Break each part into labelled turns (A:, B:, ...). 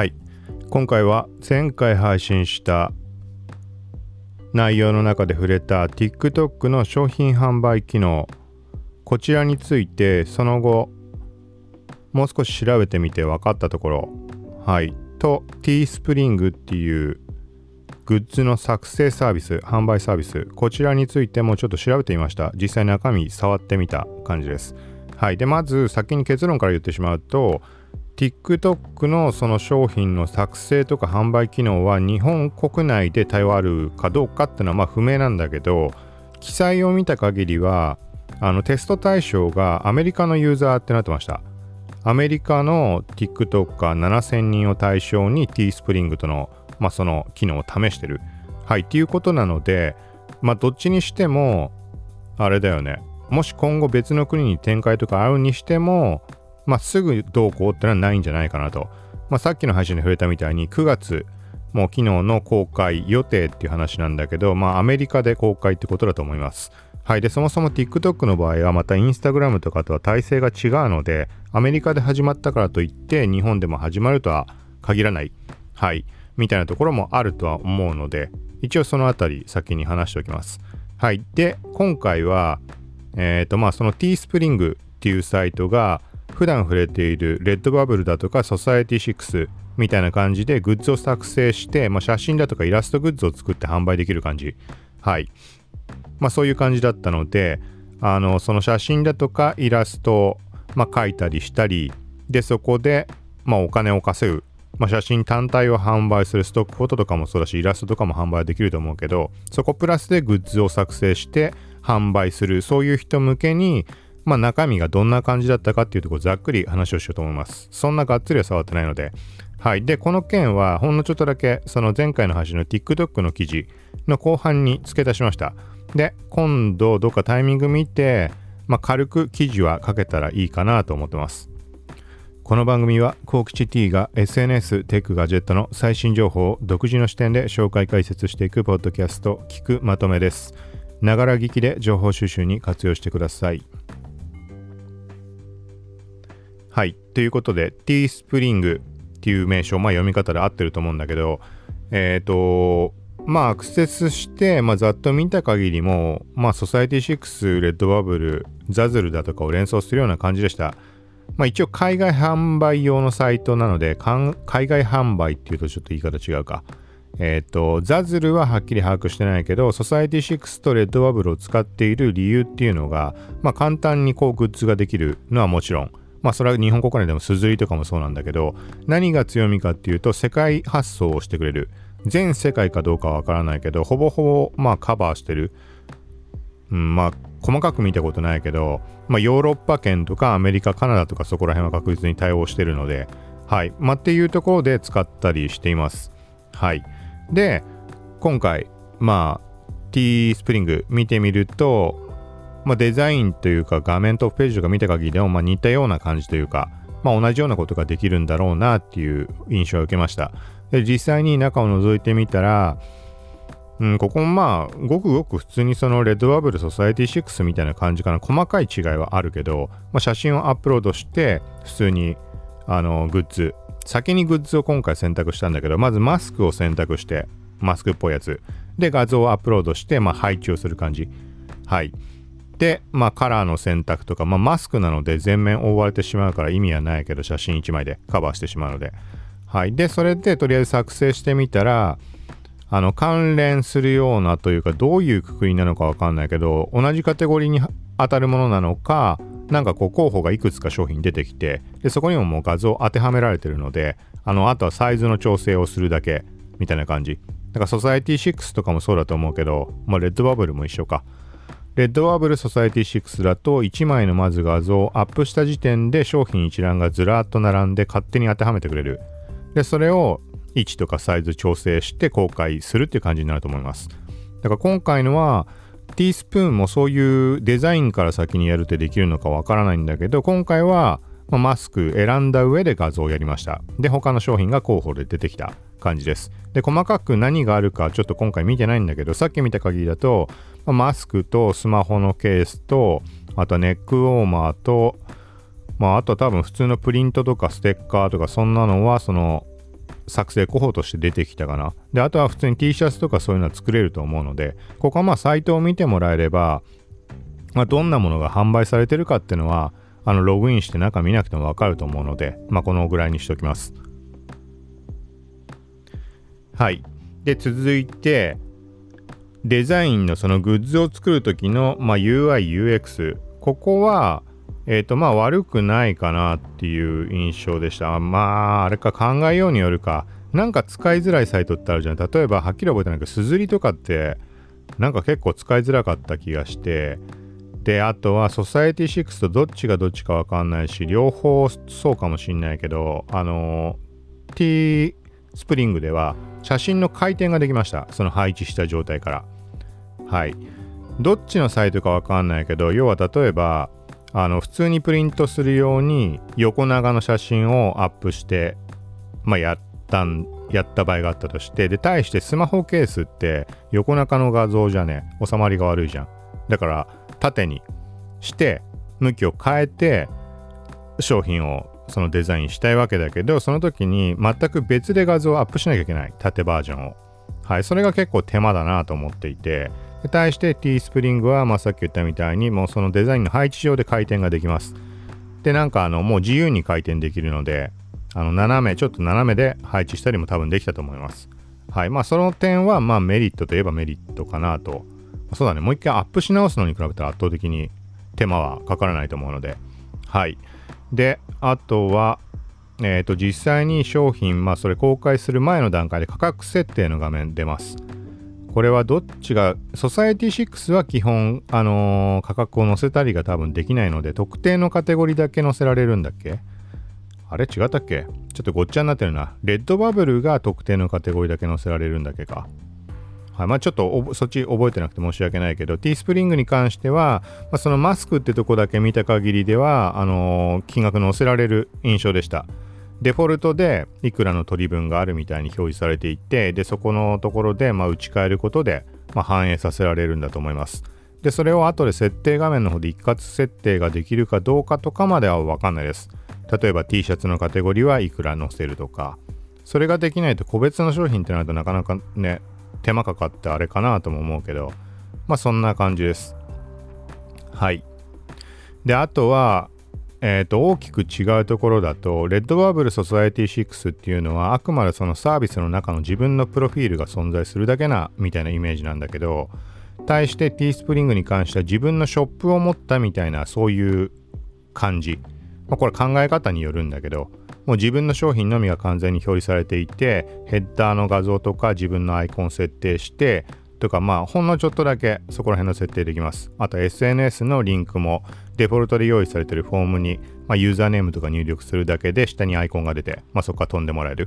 A: はい。今回は前回配信した内容の中で触れた TikTok の商品販売機能こちらについてその後もう少し調べてみて分かったところはい。と Teespring っていうグッズの作成サービス販売サービスこちらについてもちょっと調べてみました。実際中身触ってみた感じです。はい。でまず先に結論から言ってしまうと TikTok のその商品の作成とか販売機能は日本国内で対応あるかどうかっていうのはまあ不明なんだけど記載を見た限りはあのテスト対象がアメリカのユーザーってなってました。アメリカの TikToker7000 人を対象に Teespring との、まあ、その機能を試してる。はいっていうことなのでまあどっちにしてもあれだよね。もし今後別の国に展開とかあるにしてもまあ、すぐどうこうってのはないんじゃないかなと。まあ、さっきの配信で触れたみたいに9月、もう昨日の公開予定っていう話なんだけど、まあ、アメリカで公開ってことだと思います。はい。で、そもそも TikTok の場合はまた Instagram とかとは体制が違うので、アメリカで始まったからといって日本でも始まるとは限らない。はい。みたいなところもあるとは思うので、一応そのあたり先に話しておきます。はい。で、今回は、えっ、ー、と、まあ、その Teespring っていうサイトが、普段触れているレッドバブルだとかソサエティ6みたいな感じでグッズを作成して、まあ、写真だとかイラストグッズを作って販売できる感じ。はい。まあそういう感じだったのであのその写真だとかイラストを、まあ、描いたりしたりでそこで、まあ、お金を稼ぐ、まあ、写真単体を販売するストックフォトとかもそうだしイラストとかも販売できると思うけどそこプラスでグッズを作成して販売する。そういう人向けにまあ、中身がどんな感じだったかっていうところざっくり話をしようと思います。そんながっつりは触ってないので。はい。で、この件はほんのちょっとだけその前回の話の TikTok の記事の後半に付け足しました。で、今度どっかタイミング見て、まあ、軽く記事は書けたらいいかなと思ってます。この番組は幸吉 T が SNS テックガジェットの最新情報を独自の視点で紹介解説していくポッドキャスト聞くまとめです。ながら聞きで情報収集に活用してください。はい。ということで、ティースプリングっていう名称、まあ読み方で合ってると思うんだけど、えっ、ー、と、まあアクセスして、まあざっと見た限りも、まあソサエティ6、レッドバブル、ザズルだとかを連想するような感じでした。まあ一応海外販売用のサイトなので、海外販売っていうとちょっと言い方違うか。えっ、ー、と、ザズルははっきり把握してないけど、ソサエティ6とレッドバブルを使っている理由っていうのが、まあ簡単にこうグッズができるのはもちろん、まあそれは日本国内でもすずりとかもそうなんだけど何が強みかっていうと世界発送をしてくれる。全世界かどうかはわからないけどほぼほぼまあカバーしてる、うん、まあ細かく見たことないけど、まあ、ヨーロッパ圏とかアメリカカナダとかそこら辺は確実に対応してるのではい。まあっていうところで使ったりしています。はい。で今回まあ T スプリング見てみるとまあ、デザインというか画面トップページとか見た限りでもま似たような感じというか、まあ、同じようなことができるんだろうなっていう印象を受けました。で実際に中を覗いてみたら、うん、ここもまあごくごく普通にそのレッドバブルソサエティ6みたいな感じかな。細かい違いはあるけど、まあ、写真をアップロードして普通にあのグッズ先にグッズを今回選択したんだけどまずマスクを選択してマスクっぽいやつ。で画像をアップロードして、まあ、配置をする感じ。はい。で、まあ、カラーの選択とか、まあ、マスクなので全面覆われてしまうから意味はないけど、写真1枚でカバーしてしまうので。はい。で、それでとりあえず作成してみたら、あの、関連するようなというか、どういうくくりなのかわかんないけど、同じカテゴリーに当たるものなのか、なんかこう候補がいくつか商品出てきて、で、そこにももう画像当てはめられてるので、あの、あとはサイズの調整をするだけ、みたいな感じ。だからソサエティ6とかもそうだと思うけど、まあ、レッドバブルも一緒か。レッドワーブルソサエティ6だと1枚のまず画像をアップした時点で商品一覧がずらっと並んで勝手に当てはめてくれる。で、それを位置とかサイズ調整して公開するっていう感じになると思います。だから今回のはティースプーンもそういうデザインから先にやるってできるのかわからないんだけど今回はマスク選んだ上で画像をやりました。で、他の商品が候補で出てきた感じです。で、細かく何があるかちょっと今回見てないんだけど、さっき見た限りだと、マスクとスマホのケースと、あとネックウォーマーと、まあ、あと多分普通のプリントとかステッカーとかそんなのはその作成候補として出てきたかな。で、あとは普通に T シャツとかそういうのは作れると思うので、ここはまあサイトを見てもらえれば、まあ、どんなものが販売されてるかっていうのは、あの、ログインして中見なくてもわかると思うので、まあ、このぐらいにしておきます。はい。で、続いて、デザインのそのグッズを作る時の、まあ、UI、UX。ここは、えっ、ー、と、まあ、悪くないかなっていう印象でした。まあ、あれか考えようによるか。なんか使いづらいサイトってあるじゃん。例えば、はっきり覚えてないけど、すずりとかって、なんか結構使いづらかった気がして、で、あとは、ソサエティ6とどっちがどっちかわかんないし、両方そうかもしんないけど、あの、T スプリングでは、写真の回転ができました。その配置した状態から。はい。どっちのサイトかわかんないけど、要は例えば、あの、普通にプリントするように横長の写真をアップして、まあ、やったん、やった場合があったとして、で、対してスマホケースって横長の画像じゃね、収まりが悪いじゃん。だから、縦にして、向きを変えて、商品をそのデザインしたいわけだけど、その時に全く別で画像をアップしなきゃいけない。縦バージョンを。はい。それが結構手間だなと思っていて、対して T スプリングは、まあ、さっき言ったみたいに、もうそのデザインの配置上で回転ができます。で、なんかあの、もう自由に回転できるので、あの、斜め、ちょっと斜めで配置したりも多分できたと思います。はい。まあ、その点は、まあ、メリットといえばメリットかなと。そうだね。もう一回アップし直すのに比べたら圧倒的に手間はかからないと思うので。はい。で、あとは、えっ、ー、と、実際に商品、まあ、それ公開する前の段階で価格設定の画面出ます。これはどっちが、ソサエティ6は基本、あのー、価格を載せたりが多分できないので、特定のカテゴリーだけ載せられるんだっけ？あれ？違ったっけ？ちょっとごっちゃになってるな。レッドバブルが特定のカテゴリーだけ載せられるんだっけか。はい、まあちょっとそっち覚えてなくて申し訳ないけど、T スプリングに関しては、まあ、そのマスクってとこだけ見た限りでは、あのー、金額載せられる印象でした。デフォルトでいくらの取り分があるみたいに表示されていて、で、そこのところで、まあ、打ち替えることで、まあ、反映させられるんだと思います。で、それを後で設定画面の方で一括設定ができるかどうかとかまではわかんないです。例えば T シャツのカテゴリーはいくら載せるとか、それができないと個別の商品ってなるとなかなかね、手間かかってあれかなとも思うけど、まあそんな感じです。はい。で、あとは、えー、と大きく違うところだと、レッドバブルソサエティ6っていうのはあくまでそのサービスの中の自分のプロフィールが存在するだけなみたいなイメージなんだけど、対して T スプリングに関しては自分のショップを持ったみたいなそういう感じ。まあ、これ考え方によるんだけど、もう自分の商品のみが完全に表示されていて、ヘッダーの画像とか自分のアイコン設定して、とかまあほんのちょっとだけそこら辺の設定できます。あと SNS のリンクもデフォルトで用意されているフォームに、まあ、ユーザーネームとか入力するだけで下にアイコンが出て、まあ、そこから飛んでもらえる。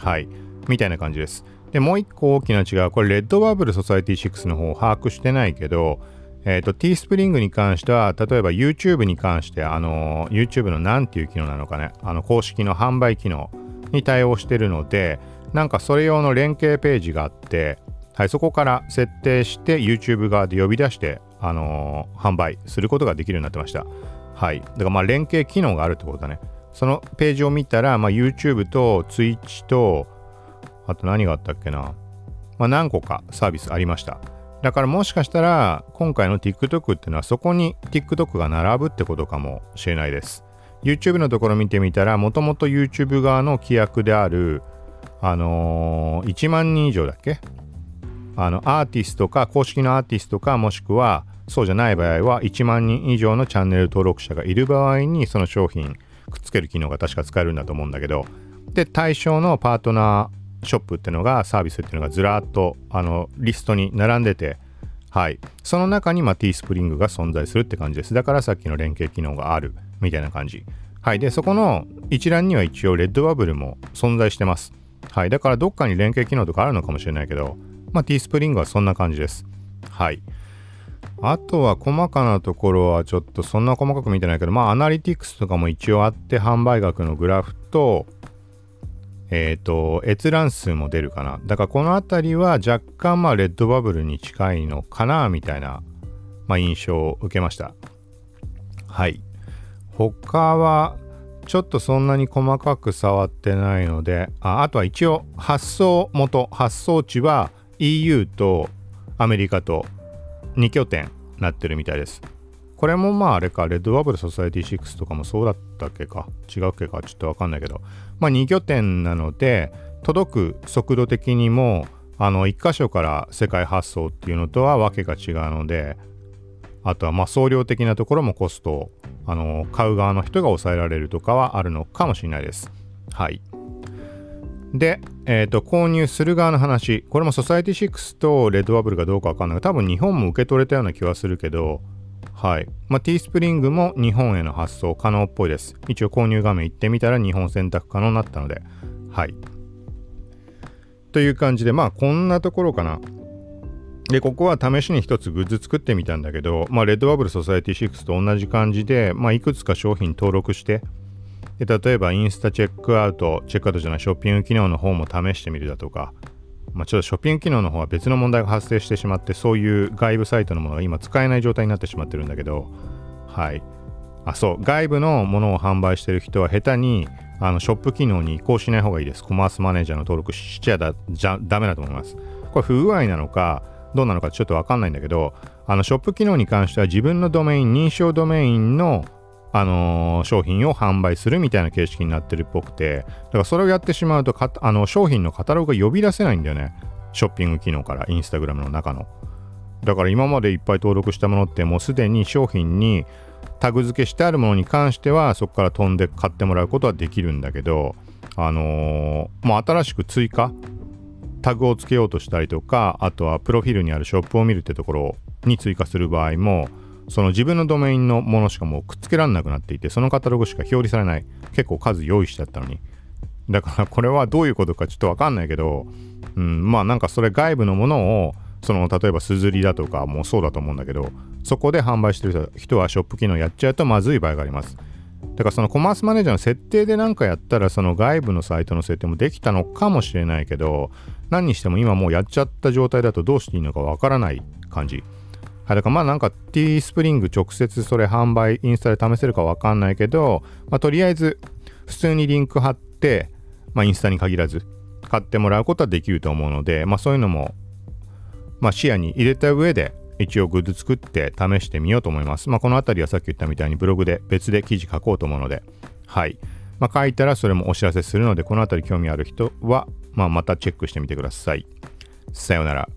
A: はい。みたいな感じです。で、もう一個大きな違いは、これ、レッドバブルソサイティ6の方を把握してないけど、えっ、ー、と、T スプリングに関しては、例えば YouTube に関して、あの、YouTube の何ていう機能なのかね、あの、公式の販売機能に対応してるので、なんかそれ用の連携ページがあって、はい、そこから設定して YouTube 側で呼び出して、あのー、販売することができるようになってました。はい。だからまあ連携機能があるってことだね。そのページを見たら、まあ、YouTube と Twitch と、あと何があったっけな。まあ、何個かサービスありました。だからもしかしたら、今回の TikTok っていうのはそこに TikTok が並ぶってことかもしれないです。YouTube のところ見てみたら、もともと YouTube 側の規約である、あのー、1万人以上だっけ？あのアーティストか公式のアーティストかもしくはそうじゃない場合は1万人以上のチャンネル登録者がいる場合にその商品くっつける機能が確か使えるんだと思うんだけどで対象のパートナーショップっていうのがサービスっていうのがずらっとあのリストに並んでてはい。その中にまあ T スプリングが存在するって感じです。だからさっきの連携機能があるみたいな感じ。はい。でそこの一覧には一応レッドバブルも存在してます。はい。だからどっかに連携機能とかあるのかもしれないけどまあ、T スプリングはそんな感じです。はい。あとは細かなところはちょっとそんな細かく見てないけど、まあアナリティクスとかも一応あって販売額のグラフと、えっ、ー、と、閲覧数も出るかな。だからこの辺りは若干まあレッドバブルに近いのかなみたいな、まあ、印象を受けました。はい。他はちょっとそんなに細かく触ってないのでああとは一応発送元発送地は EU とアメリカと2拠点なってるみたいですこれもまああれかレッドバブルソサエティ6とかもそうだったっけか違うっけかちょっとわかんないけどまあ2拠点なので届く速度的にもあの1箇所から世界発送っていうのとはわけが違うのであとはまあ送料的なところもコストをあの買う側の人が抑えられるとかはあるのかもしれないです。はい。で、えっ、ー、と、購入する側の話。これもソサエティ6とレッドバブルかどうかわかんない多分日本も受け取れたような気はするけど、はい。まあ、T スプリングも日本への発送可能っぽいです。一応購入画面行ってみたら日本選択可能になったので、はい。という感じで、まあこんなところかな。で、ここは試しに一つグッズ作ってみたんだけど、まあ、レッドバブルソサエティ6と同じ感じで、まあ、いくつか商品登録して、で例えばインスタチェックアウト、チェックアウトじゃないショッピング機能の方も試してみるだとか、まあ、ちょっとショッピング機能の方は別の問題が発生してしまって、そういう外部サイトのものが今使えない状態になってしまってるんだけど、はい。あ、そう、外部のものを販売してる人は下手にあのショップ機能に移行しない方がいいです。コマースマネージャーの登録しちゃだじゃダメだと思います。これ不具合なのか、どうなのかちょっとわかんないんだけど、あのショップ機能に関しては自分のドメイン、認証ドメインのあのー、商品を販売するみたいな形式になってるっぽくて、だからそれをやってしまうとあの商品のカタログが呼び出せないんだよね。ショッピング機能から、インスタグラムの中の。だから今までいっぱい登録したものってもうすでに商品にタグ付けしてあるものに関してはそこから飛んで買ってもらうことはできるんだけど、あのー、もう新しく追加タグをつけようとしたりとかあとはプロフィールにあるショップを見るってところに追加する場合もその自分のドメインのものしかもうくっつけられなくなっていてそのカタログしか表示されない。結構数用意してあったのに。だからこれはどういうことかちょっとわかんないけど、うん、まあなんかそれ外部のものをその例えばすずりだとかもそうだと思うんだけどそこで販売してる人はショップ機能やっちゃうとまずい場合があります。だからそのコマースマネージャーの設定で何かやったらその外部のサイトの設定もできたのかもしれないけど何にしても今もうやっちゃった状態だとどうしていいのかわからない感じ。はい、だかまあなんか T スプリング直接それ販売インスタで試せるかわかんないけど、まあ、とりあえず普通にリンク貼って、まあ、インスタに限らず買ってもらうことはできると思うので、まあ、そういうのも、まあ、視野に入れた上で一応グッズ作って試してみようと思います。まあ、この辺りはさっき言ったみたいにブログで別で記事書こうと思うので、はい。まあ、書いたらそれもお知らせするので、この辺り興味ある人は、まあ、またチェックしてみてください。さようなら。